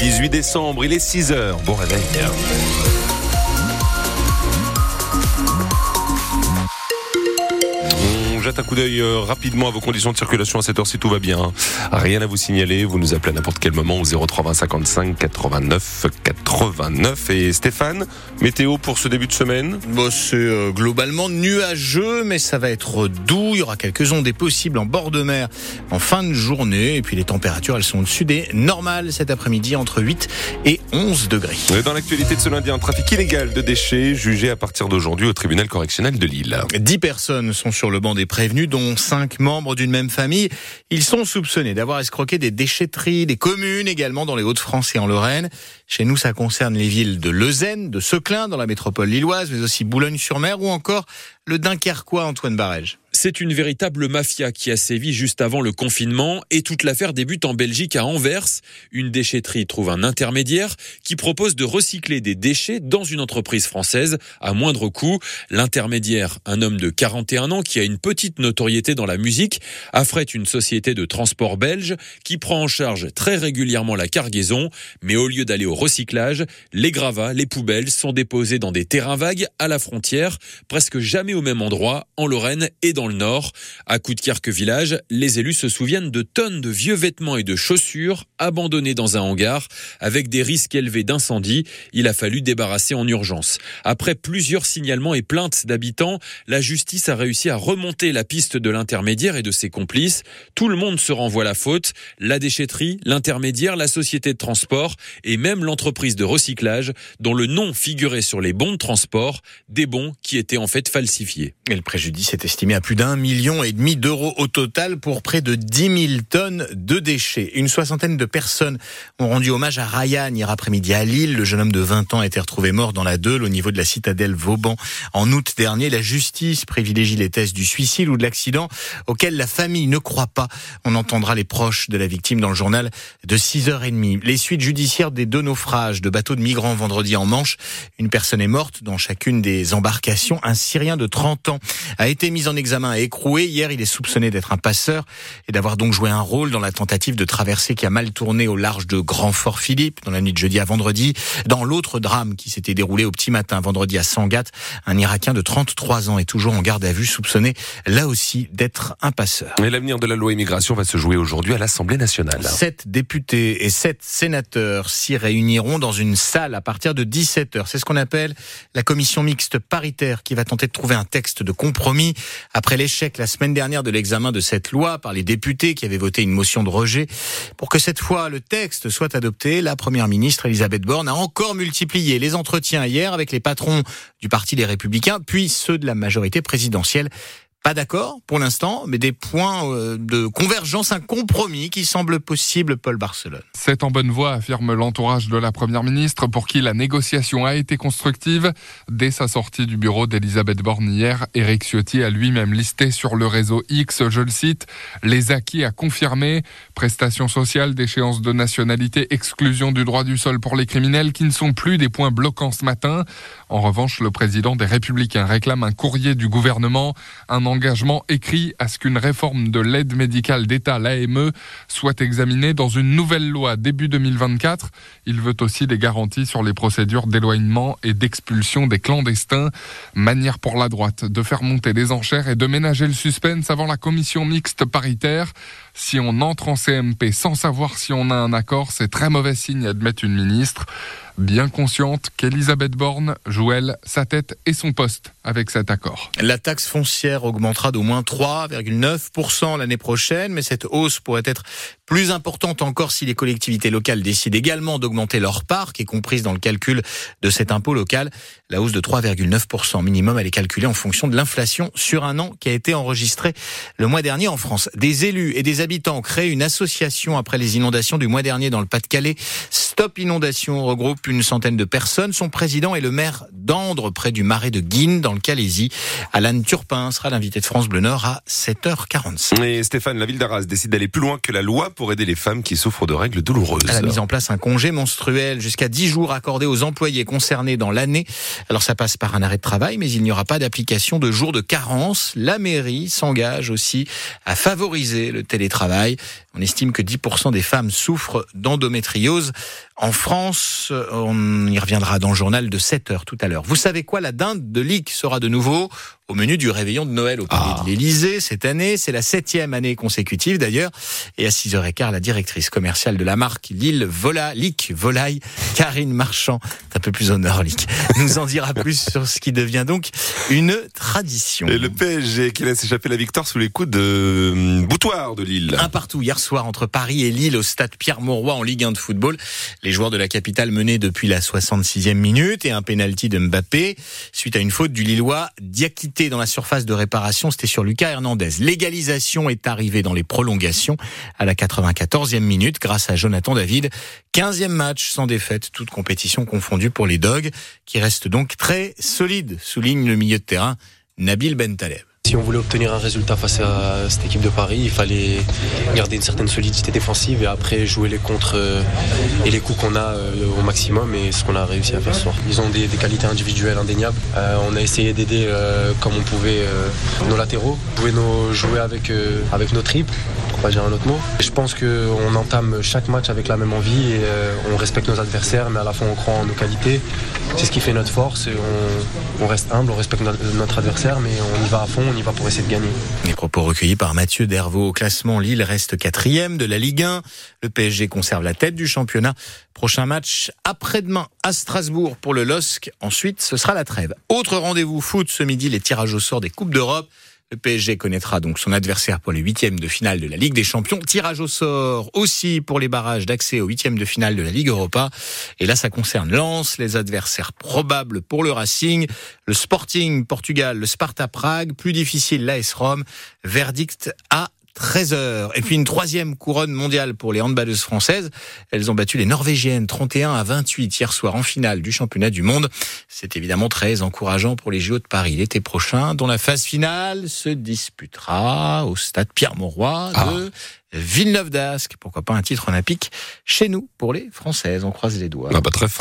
18 décembre, il est 6 heures. Bon réveil. On jette un coup d'œil euh, rapidement à vos conditions de circulation à cette heure si tout va bien. Rien à vous signaler, vous nous appelez à n'importe quel moment au 03 55 89 89. Et Stéphane, météo pour ce début de semaine? Bon, c'est euh, globalement nuageux, mais ça va être doux. Il y aura quelques ondées possibles en bord de mer en fin de journée. Et puis les températures, elles sont au-dessus des normales cet après-midi, entre 8 et 11 degrés. Dans l'actualité de ce lundi, un trafic illégal de déchets jugé à partir d'aujourd'hui au tribunal correctionnel de Lille. 10 personnes sont sur le banc des prévenus, dont 5 membres d'une même famille. Ils sont soupçonnés d'avoir escroqué des déchetteries, des communes également dans les Hauts-de-France et en Lorraine. Chez nous, ça concerne les villes de Leuzen, de Seclin dans la métropole lilloise, mais aussi Boulogne-sur-Mer ou encore le Dunkerquois Antoine Barège. C'est une véritable mafia qui a sévi juste avant le confinement et toute l'affaire débute en Belgique à Anvers. Une déchetterie trouve un intermédiaire qui propose de recycler des déchets dans une entreprise française à moindre coût. L'intermédiaire, un homme de 41 ans qui a une petite notoriété dans la musique, affrète une société de transport belge qui prend en charge très régulièrement la cargaison, mais au lieu d'aller au recyclage, les gravats, les poubelles sont déposés dans des terrains vagues à la frontière, presque jamais au même endroit, en Lorraine et dans le Nord. À Coudekerque village, les élus se souviennent de tonnes de vieux vêtements et de chaussures abandonnés dans un hangar avec des risques élevés d'incendie. Il a fallu débarrasser en urgence. Après plusieurs signalements et plaintes d'habitants, la justice a réussi à remonter la piste de l'intermédiaire et de ses complices. Tout le monde se renvoie la faute. La déchetterie, l'intermédiaire, la société de transport et même l'entreprise de recyclage dont le nom figurait sur les bons de transport, des bons qui étaient en fait falsifiés. Et le préjudice est estimé à plus d'un million et demi d'euros au total pour près de 10 000 tonnes de déchets. Une soixantaine de personnes ont rendu hommage à Ryan hier après-midi à Lille. Le jeune homme de 20 ans a été retrouvé mort dans la Deule au niveau de la citadelle Vauban. En août dernier, la justice privilégie les tests du suicide ou de l'accident auquel la famille ne croit pas. On entendra les proches de la victime dans le journal de 6h30. Les suites judiciaires des deux naufrages de bateaux de migrants vendredi en Manche. Une personne est morte dans chacune des embarcations. Un Syrien de 30 ans a été mis en examen et écroué. Hier, il est soupçonné d'être un passeur et d'avoir donc joué un rôle dans la tentative de traversée qui a mal tourné au large de Grand Fort Philippe dans la nuit de jeudi à vendredi. Dans l'autre drame qui s'était déroulé au petit matin vendredi à Sangat, un Irakien de 33 ans est toujours en garde à vue, soupçonné là aussi d'être un passeur. Et l'avenir de la loi immigration va se jouer aujourd'hui à l'Assemblée nationale. Sept députés et sept sénateurs s'y réuniront dans une salle à partir de 17h. C'est ce qu'on appelle la commission mixte paritaire qui va tenter de trouver un texte de compromis après l'échec la semaine dernière de l'examen de cette loi par les députés qui avaient voté une motion de rejet. Pour que cette fois le texte soit adopté, la première ministre Elisabeth Borne a encore multiplié les entretiens hier avec les patrons du Parti des Républicains, puis ceux de la majorité présidentielle. Pas d'accord pour l'instant, mais des points euh, de convergence, un compromis qui semble possible, Paul Barcelone. C'est en bonne voie, affirme l'entourage de la Première ministre, pour qui la négociation a été constructive. Dès sa sortie du bureau d'Elisabeth Borne hier, Éric Ciotti a lui-même listé sur le réseau X, je le cite, les acquis à confirmer, prestations sociales, déchéance de nationalité, exclusion du droit du sol pour les criminels qui ne sont plus des points bloquants ce matin. En revanche, le président des Républicains réclame un courrier du gouvernement, un engagement écrit à ce qu'une réforme de l'aide médicale d'État, l'AME, soit examinée dans une nouvelle loi début 2024. Il veut aussi des garanties sur les procédures d'éloignement et d'expulsion des clandestins. Manière pour la droite de faire monter les enchères et de ménager le suspense avant la commission mixte paritaire. Si on entre en CMP sans savoir si on a un accord, c'est très mauvais signe, admet une ministre bien consciente qu'Elisabeth Borne joue elle sa tête et son poste avec cet accord. La taxe foncière augmentera d'au moins 3,9% l'année prochaine, mais cette hausse pourrait être plus importante encore si les collectivités locales décident également d'augmenter leur part, qui est comprise dans le calcul de cet impôt local. La hausse de 3,9% minimum, elle est calculée en fonction de l'inflation sur un an qui a été enregistré le mois dernier en France. Des élus et des habitants ont créé une association après les inondations du mois dernier dans le Pas-de-Calais. Stop Inondation regroupe une centaine de personnes. Son président est le maire d'Andre, près du marais de Guine, dans le Calaisie. Alan Turpin sera l'invité de France Bleu Nord à 7h45. Et Stéphane, la ville d'Arras décide d'aller plus loin que la loi pour aider les femmes qui souffrent de règles douloureuses. Elle a mis en place un congé menstruel jusqu'à 10 jours accordé aux employés concernés dans l'année. Alors ça passe par un arrêt de travail, mais il n'y aura pas d'application de jours de carence. La mairie s'engage aussi à favoriser le télétravail. On estime que 10% des femmes souffrent d'endométriose en France. On y reviendra dans le journal de 7 heures tout à l'heure. Vous savez quoi La dinde de Ligue sera de nouveau au menu du réveillon de Noël au palais Ah. de l'Élysée cette année. C'est la septième année consécutive d'ailleurs. Et à 6h15, la directrice commerciale de la marque Lille Vola, Lick Volaille, Karine Marchand, un peu plus au nord, Lick, nous en dira plus sur ce qui devient donc une tradition. Et le PSG qui laisse échapper la victoire sous les coups de hum, Boutoir de Lille. Un partout hier soir entre Paris et Lille au stade Pierre-Mauroy en Ligue 1 de football. Les joueurs de la capitale menaient depuis la 66e minute et un pénalty de Mbappé suite à une faute du Lillois Diakité dans la surface de réparation. C'était sur Lucas Hernandez. L'égalisation est arrivée dans les prolongations à la 94e minute grâce à Jonathan David. 15e match sans défaite, toute compétition confondue pour les Dogs qui restent donc très solides, souligne le milieu de terrain Nabil Bentaleb. Si on voulait obtenir un résultat face à cette équipe de Paris, il fallait garder une certaine solidité défensive et après jouer les contres euh, et les coups qu'on a euh, au maximum et ce qu'on a réussi à faire ce soir. Ils ont des, qualités individuelles indéniables. Euh, on a essayé d'aider comme on pouvait nos latéraux, jouer, nos, jouer avec, avec nos triples, un autre mot. Je pense qu'on entame chaque match avec la même envie et euh, on respecte nos adversaires mais à la fois on croit en nos qualités. C'est ce qui fait notre force et on, on reste humble, on respecte notre adversaire mais on y va à fond, on y va pour essayer de gagner. Les propos recueillis par Mathieu Dervaux au classement. Lille reste quatrième de la Ligue 1. Le PSG conserve la tête du championnat. Prochain match après-demain à Strasbourg pour le LOSC. Ensuite, ce sera la trêve. Autre rendez-vous foot ce midi, les tirages au sort des Coupes d'Europe. Le PSG connaîtra donc son adversaire pour les huitièmes de finale de la Ligue des Champions. Tirage au sort aussi pour les barrages d'accès aux huitièmes de finale de la Ligue Europa. Et là, ça concerne Lens, les adversaires probables pour le Racing, le Sporting Portugal, le Sparta Prague, plus difficile l'AS Rome. Verdict à 13h. Et puis une troisième couronne mondiale pour les handballeuses françaises. Elles ont battu les Norvégiennes 31 à 28 hier soir en finale du championnat du monde. C'est évidemment très encourageant pour les JO de Paris l'été prochain, dont la phase finale se disputera au stade Pierre-Mauroy de Villeneuve d'Ascq. Pourquoi pas un titre olympique chez nous pour les Françaises? On croise les doigts. Ah bah très.